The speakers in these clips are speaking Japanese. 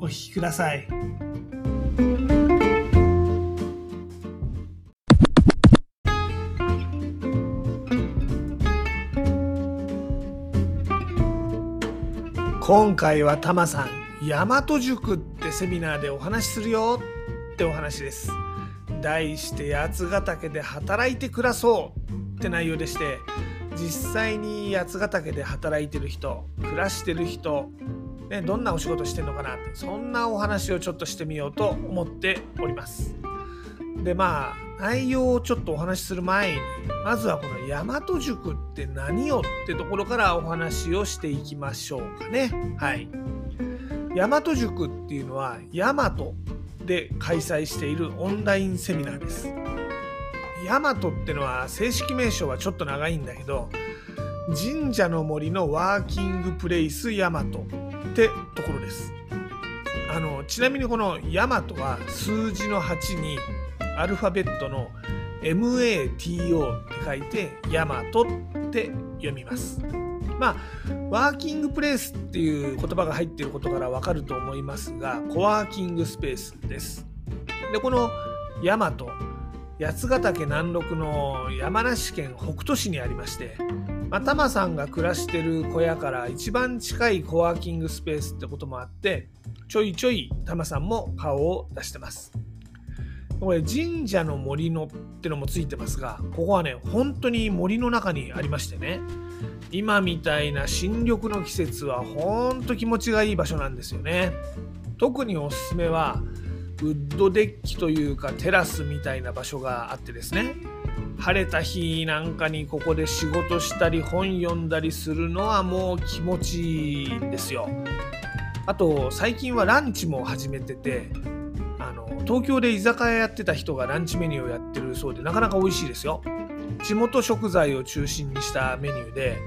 お聞きください。今回はタマさん大和塾ってセミナーでお話しするよってお話です題して八ヶ岳で働いて暮らそうって内容でして実際に八ヶ岳で働いてる人暮らしてる人、ね、どんなお仕事してるのかなってそんなお話をちょっとしてみようと思っております。でまあ内容をちょっとお話しする前にまずはこの大和塾って何よってところからお話をしていきましょうかね。はい。大和塾っていうのは大和で開催しているオンラインセミナーです。大和ってのは正式名称はちょっと長いんだけど神社の森のワーキングプレイス大和ってところですあのちなみにこの大和は数字の8にアルファベットの MATO って書いてヤマトって読みます。まあ、ワーキングプレイスっていう言葉が入ってることからわかると思いますが、コワーキングスペースです。で、このヤマト、八ヶ岳南麓の山梨県北杜市にありまして、まあ、タマさんが暮らしてる小屋から一番近いコワーキングスペースってこともあって、ちょいちょいタマさんも顔を出してます。これ神社の森のってのもついてますがここはね本当に森の中にありましてね今みたいな新緑の季節は本当気持ちがいい場所なんですよね特におすすめはウッドデッキというかテラスみたいな場所があってですね。晴れた日なんかにここで仕事したり本読んだりするのはもう気持ちいいんですよ。あと最近はランチも始めててあの東京で居酒屋やってた人がランチメニューをやってるそうでなかなか美味しいですよ。地元食材を中心にしたメニューで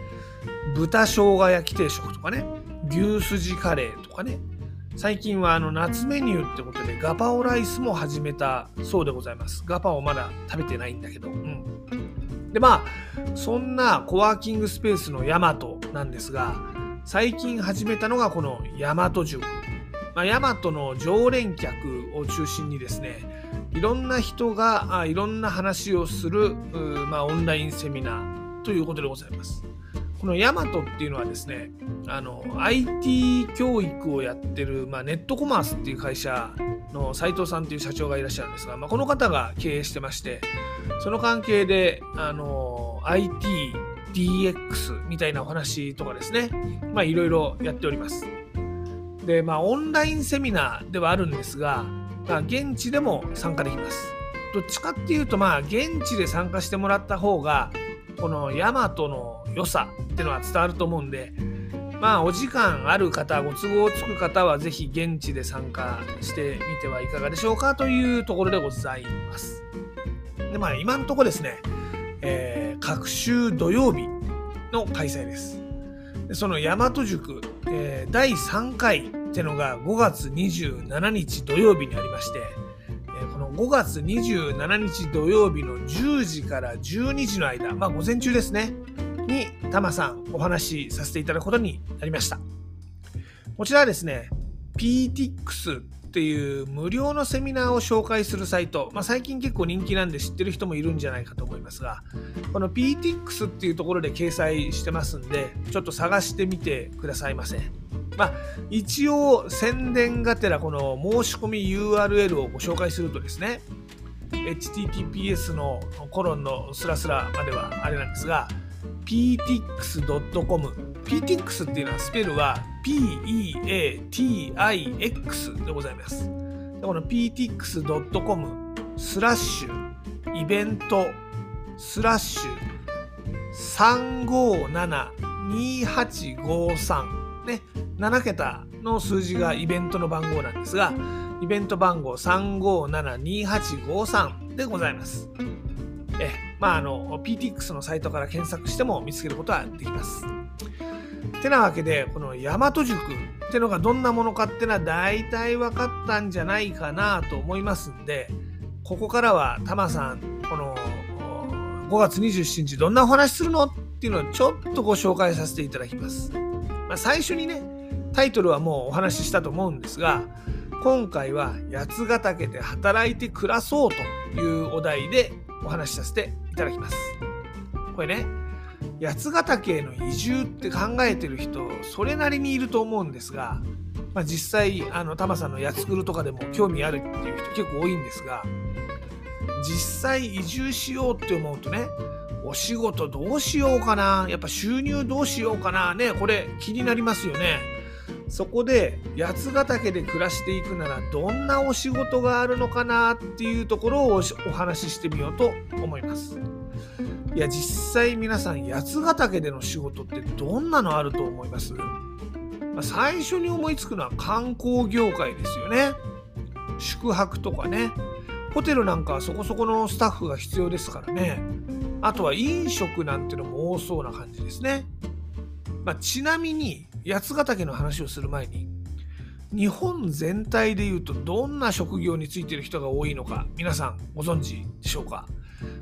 豚生姜焼き定食とかね牛すじカレーとかね最近はあの夏メニューってことでガパオライスも始めたそうでございます。ガパオまだ食べてないんだけど。うん。でまあそんなコワーキングスペースのヤマトなんですが最近始めたのがこのヤマト塾。まあ、ヤマトの常連客を中心にですねいろんな人があいろんな話をする、まあ、オンラインセミナーということでございます。このヤマトっていうのはですねあの IT 教育をやってる、まあ、ネットコマースっていう会社の斉藤さんっていう社長がいらっしゃるんですが、まあ、この方が経営してましてその関係であの IT DX みたいなお話とかですねまあいろいろやっております。で、まあ、オンラインセミナーではあるんですが、まあ、現地でも参加できます。どっちかっていうと、まあ、現地で参加してもらった方が、このヤマトの良さっていうのは伝わると思うんで、まあ、お時間ある方、ご都合つく方は、ぜひ現地で参加してみてはいかがでしょうかというところでございます。で、まあ、今のところですね、えー、各週土曜日の開催です。でその大和塾、えー第3回ってのが5月27日土曜日にありまして、えーこの5月27日土曜日の10時から12時の間、まあ午前中ですね、にタマさんお話しさせていただくことになりました。こちらはですね、PTX っていう無料のセミナーを紹介するサイト、まあ、最近結構人気なんで知ってる人もいるんじゃないかと思いますが、この PTX っていうところで掲載してますんで、ちょっと探してみてくださいませ。まあ、一応宣伝がてらこの申し込み URL をご紹介するとですね、https のコロンのスラスラまではあれなんですが、ptix.com ptix っていうのはスペルは PEATIX でございます。でこの ptix.com スラッシュイベントスラッシュ3572853ね、7桁の数字がイベントの番号なんですが、イベント番号3572853でございます。えまあ、あの PTX のサイトから検索しても見つけることはできます。てなわけで、この大和塾ってのがどんなものかってのは大体分かったんじゃないかなと思いますんで、ここからはタマさん、この5月27日どんなお話するのっていうのをちょっとご紹介させていただきます。まあ、最初にね、タイトルはもうお話ししたと思うんですが、今回は八ヶ岳で働いて暮らそうというお題でお話しさせていただきます。これね、八ヶ岳への移住って考えてる人それなりにいると思うんですが、まあ、実際あのタマさんの八つくるとかでも興味あるっていう人結構多いんですが実際移住しようって思うとねお仕事どうしようかなやっぱ収入どうしようかなねこれ気になりますよねそこで八ヶ岳で暮らしていくならどんなお仕事があるのかなっていうところをお話ししてみようと思います。いや実際皆さん八ヶ岳での仕事ってどんなのあると思います、まあ、最初に思いつくのは観光業界ですよね。宿泊とかね。ホテルなんかはそこそこのスタッフが必要ですからね。あとは飲食なんてのも多そうな感じですね、まあ、ちなみに八ヶ岳の話をする前に日本全体でいうとどんな職業についてる人が多いのか皆さんご存知でしょうか？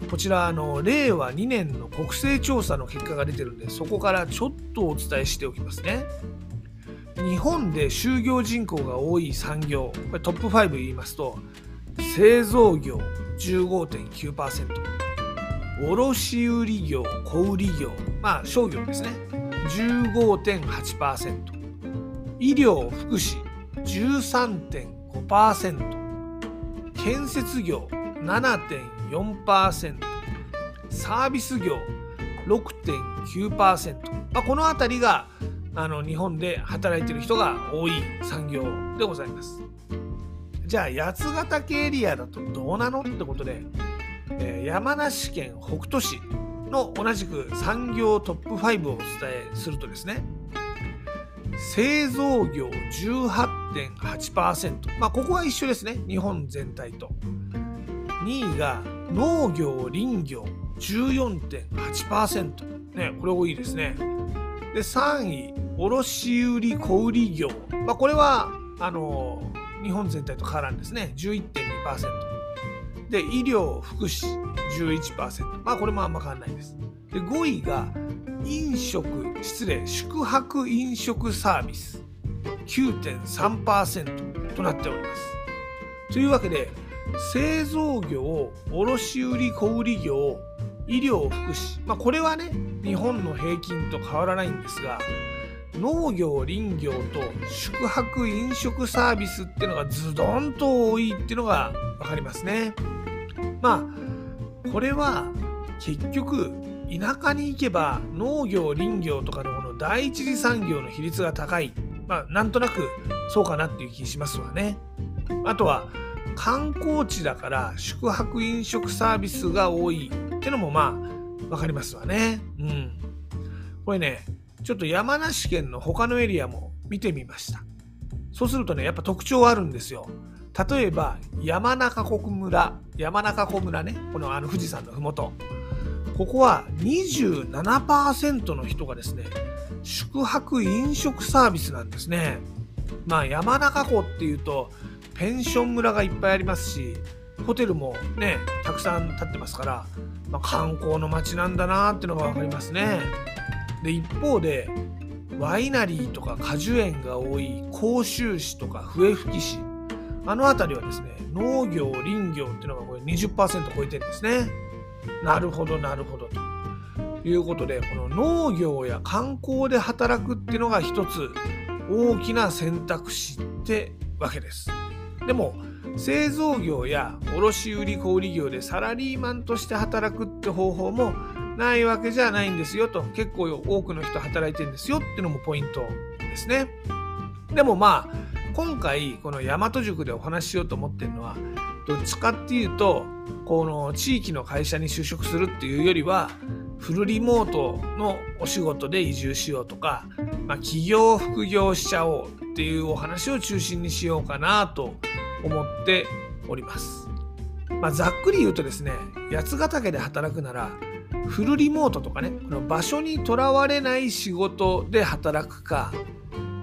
こちらあの令和2年の国勢調査の結果が出てるんでそこからちょっとお伝えしておきますね。日本で就業人口が多い産業これトップ5言いますと製造業15.9%卸売業小売業まあ商業ですね。15.8%医療福祉13.5%建設業7.4%サービス業6.9%、まあ、この辺りがあの日本で働いてる人が多い産業でございます。じゃあ八ヶ岳エリアだとどうなのってことで、えー、山梨県北杜市の同じく産業トップ5をお伝えするとですね製造業18.8%まあここは一緒ですね。日本全体と。2位が農業林業14.8%ねこれ多いですね。で3位卸売小売業。まあこれはあの日本全体と変わらんですね。11.2%で医療福祉11%まあこれもあんま変わらないです。で5位が飲食失礼宿泊飲食サービス。9.3%となっております。というわけで製造業卸売小売業医療福祉、まあ、これはね日本の平均と変わらないんですが農業林業と宿泊飲食サービスっていうのがズドンと多いっていうのが分かりますね。まあこれは結局田舎に行けば農業林業とかのこの第一次産業の比率が高いまあなんとなくそうかなっていう気しますわね。あとは観光地だから宿泊飲食サービスが多いってのもまあ分かりますわね。うん。これね、ちょっと山梨県の他のエリアも見てみました。そうするとね、やっぱ特徴あるんですよ。例えば山中湖村、山中湖村ね、このあの富士山のふもと。ここは27%の人がですね、宿泊飲食サービスなんですね。まあ山中湖っていうとペンション村がいっぱいありますしホテルもねたくさん建ってますから、まあ、観光の街なんだなっていうのが分かりますね。で一方でワイナリーとか果樹園が多い甲州市とか笛吹市あの辺りはですね農業林業っていうのがこれ20%超えてるんですね。なるほどなるほどということでこの農業や観光で働くっていうのが一つ大きな選択肢ってわけです。でも製造業や卸売小売業でサラリーマンとして働くって方法もないわけじゃないんですよと結構多くの人働いてるんですよっていうのもポイントですね。でもまあ今回この大和塾でお話ししようと思ってるのはどっちかっていうとこの地域の会社に就職するっていうよりはフルリモートのお仕事で移住しようとか、まあ、起業副業しちゃおうっていうお話を中心にしようかなと思っております。まあ、ざっくり言うとですね八ヶ岳で働くならフルリモートとかねこの場所にとらわれない仕事で働くか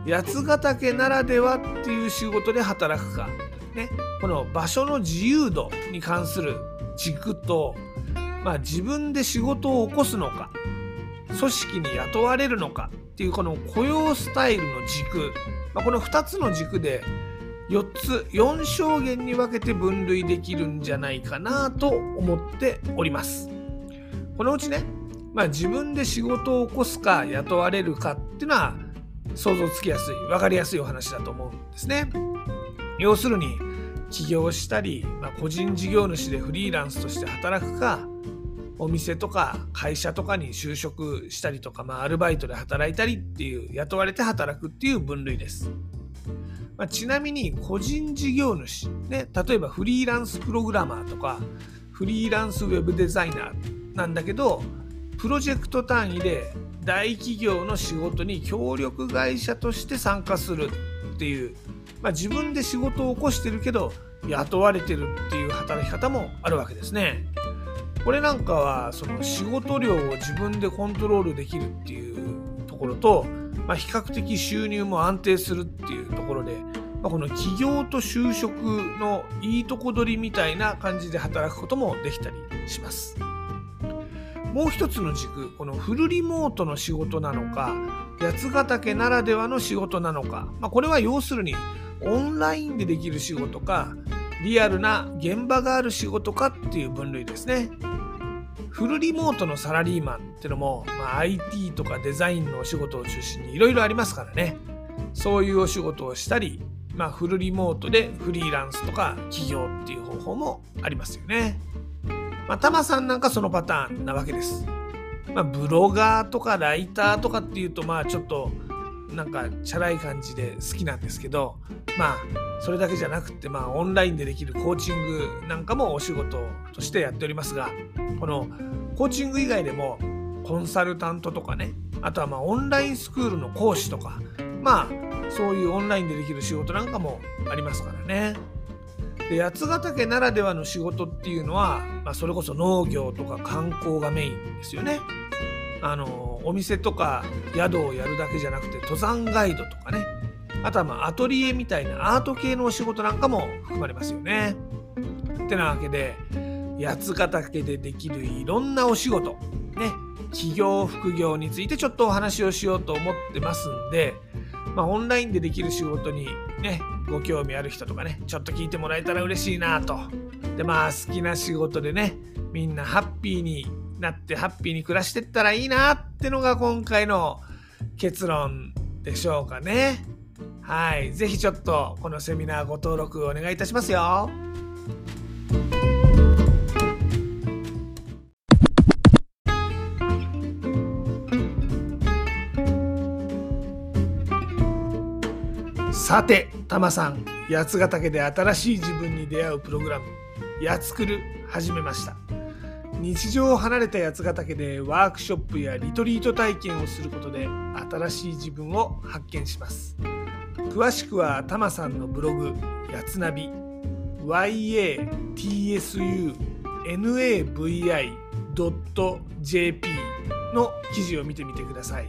八ヶ岳ならではっていう仕事で働くか、ね、この場所の自由度に関する軸と、まあ、自分で仕事を起こすのか組織に雇われるのかっていうこの雇用スタイルの軸、まあ、この2つの軸で4つ4証言に分けて分類できるんじゃないかなと思っております。このうちね、まあ、自分で仕事を起こすか雇われるかっていうのは想像つきやすい分かりやすいお話だと思うんですね。要するに起業したり、まあ、個人事業主でフリーランスとして働くかお店とか会社とかに就職したりとか、まあ、アルバイトで働いたりっていう雇われて働くっていう分類です。まあ、ちなみに個人事業主、ね、例えばフリーランスプログラマーとかフリーランスウェブデザイナーなんだけどプロジェクト単位で大企業の仕事に協力会社として参加するっていう、まあ、自分で仕事を起こしてるけど雇われてるっていう働き方もあるわけですね。これなんかはその仕事量を自分でコントロールできるっていうところと、まあ、比較的収入も安定するっていうところで、まあ、この起業と就職のいいとこ取りみたいな感じで働くこともできたりします。もう一つの軸このフルリモートの仕事なのか八ヶ岳ならではの仕事なのか、まあ、これは要するにオンラインでできる仕事かリアルな現場がある仕事かっていう分類ですね。フルリモートのサラリーマンってのも、まあ、IT とかデザインのお仕事を中心にいろいろありますからねそういうお仕事をしたり、まあ、フルリモートでフリーランスとか起業っていう方法もありますよね。まあ、タマさんなんかそのパターンなわけです。まあ、ブロガーとかライターとかっていうとまあちょっとなんかチャラい感じで好きなんですけどまあそれだけじゃなくてまあオンラインでできるコーチングなんかもお仕事としてやっておりますがこのコーチング以外でもコンサルタントとかねあとはまあオンラインスクールの講師とかまあそういうオンラインでできる仕事なんかもありますからね。で八ヶ岳ならではの仕事っていうのは、まあ、それこそ農業とか観光がメインですよね。あのお店とか宿をやるだけじゃなくて登山ガイドとかねあとはまあアトリエみたいなアート系のお仕事なんかも含まれますよね。ってなわけで八ヶ岳でできるいろんなお仕事ね企業副業についてちょっとお話をしようと思ってますんでまあ、オンラインでできる仕事にね、ご興味ある人とかね、ちょっと聞いてもらえたら嬉しいなと。で、まあ、好きな仕事でね、みんなハッピーになって、ハッピーに暮らしてったらいいなってのが今回の結論でしょうかね。はい。是非ちょっとこのセミナーご登録お願いいたしますよ。さて、タマさん、八ヶ岳で新しい自分に出会うプログラム、やつくる始めました。日常を離れた八ヶ岳でワークショップやリトリート体験をすることで新しい自分を発見します。詳しくはタマさんのブログ、やつナビ、yatsunavi.jp の記事を見てみてください。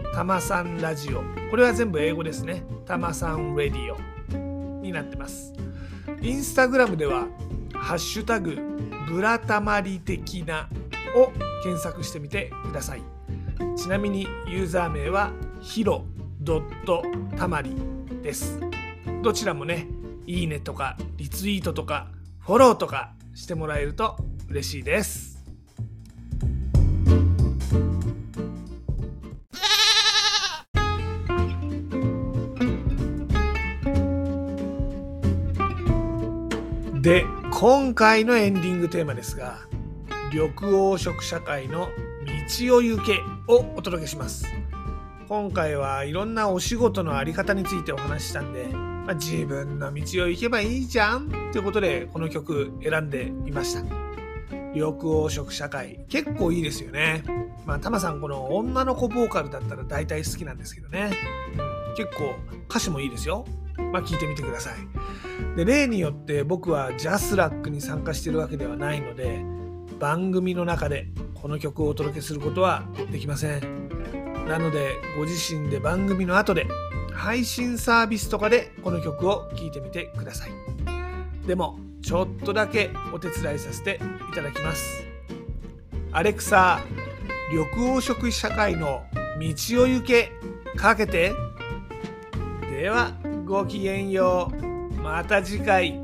たまさんラジオ。これは全部英語ですね。たまさんラディオになってます。インスタグラムでは、ハッシュタグ、ブラタマリ的なを検索してみてください。ちなみにユーザー名はヒロドットたまりです。どちらもね、いいねとかリツイートとかフォローとかしてもらえると嬉しいです。今回のエンディングテーマですが緑黄色社会の道を行けをお届けします。今回はいろんなお仕事のあり方についてお話ししたんで、まあ、自分の道を行けばいいじゃんということでこの曲選んでみました。緑黄色社会結構いいですよね。まあタマさんこの女の子ボーカルだったら大体好きなんですけどね。結構歌詞もいいですよ。まあ聞いてみてください。で例によって僕はジャスラックに参加してるわけではないので番組の中でこの曲をお届けすることはできません。なのでご自身で番組の後で配信サービスとかでこの曲を聴いてみてください。でもちょっとだけお手伝いさせていただきます。アレクサ緑黄色社会の道を行けかけて。ではごきげんよう。また次回。